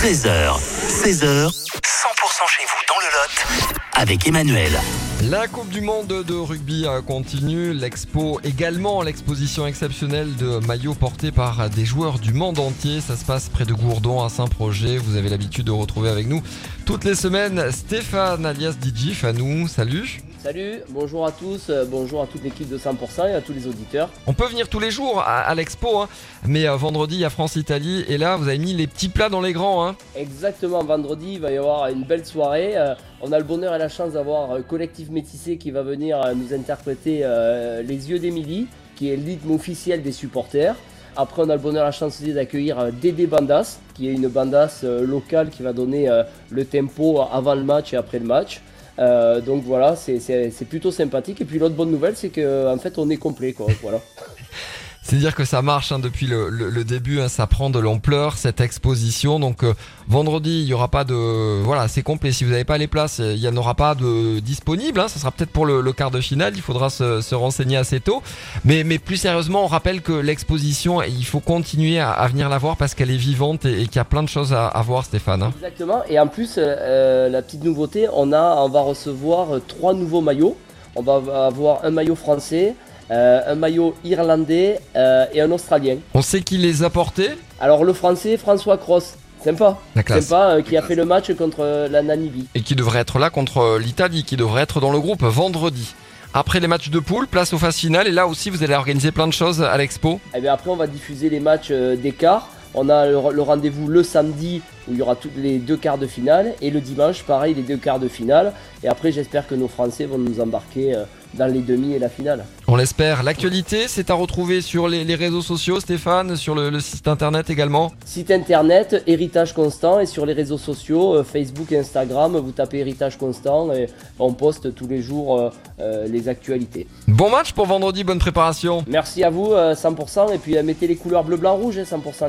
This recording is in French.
13h, 16h, 100% chez vous dans le Lot avec Emmanuel. La Coupe du Monde de rugby euh, continue, l'expo également, l'exposition exceptionnelle de maillots portés par des joueurs du monde entier. Ça se passe près de Gourdon à Saint-Projet. Vous avez l'habitude de retrouver avec nous toutes les semaines Stéphane alias DJ Fanou. Salut Salut, bonjour à tous, euh, bonjour à toute l'équipe de 100% et à tous les auditeurs. On peut venir tous les jours à, à l'expo, hein, mais euh, vendredi il y a France-Italie et là vous avez mis les petits plats dans les grands. Hein. Exactement, vendredi il va y avoir une belle soirée. Euh, on a le bonheur et la chance d'avoir euh, Collectif Métissé qui va venir nous interpréter Les Yeux d'Émilie, qui est le rythme officiel des supporters. Après, on a le bonheur et la chance aussi d'accueillir Dédé Bandas, qui est une bandas locale qui va donner le tempo avant le match et après le match. Euh, donc voilà, c'est- plutôt sympathique. Et puis l'autre bonne nouvelle, c'est qu'en fait, on est complet. Quoi. Voilà. C'est dire que ça marche hein, depuis le, début, hein, ça prend de l'ampleur cette exposition. Donc euh, vendredi, il y aura pas de voilà, c'est complet. Si vous n'avez pas les places, il y en aura pas de disponibles. Hein, ça sera peut-être pour le, quart de finale. Il faudra se, se renseigner assez tôt. Mais plus sérieusement, on rappelle que l'exposition, il faut continuer à, venir la voir parce qu'elle est vivante et, qu'il y a plein de choses à, voir, Stéphane. hein. Exactement. Et en plus, euh, euh, la petite nouveauté, on, a, on va recevoir euh, trois nouveaux maillots. On va avoir un maillot français, euh, un maillot irlandais euh, et un australien. On sait qui les a portés. Alors le français, François Cross. Sympa. La classe. Sympa, euh, qui a fait le match contre la Namibie. et qui devrait être là contre l'Italie, qui devrait être dans le groupe vendredi. Après les matchs de poule, place aux phases finales, et là aussi vous allez organiser plein de choses à l'expo. Et bien après, on va diffuser les matchs quarts. On a le, le rendez-vous le samedi où il y aura tous les deux quarts de finale et le dimanche, pareil, les deux quarts de finale. Et après, j'espère que nos Français vont nous embarquer euh, dans les demi et la finale. On l'espère. L'actualité, c'est à retrouver sur les, les réseaux sociaux, Stéphane, sur le, le site internet également. Site internet, Héritage Constant et sur les réseaux sociaux, euh, Facebook et Instagram, vous tapez Héritage Constant et on poste tous les jours euh, euh, les actualités. Bon match pour vendredi, bonne préparation. Merci à vous, euh, 100%, et puis mettez les couleurs bleu, blanc, rouge, hein, 100%.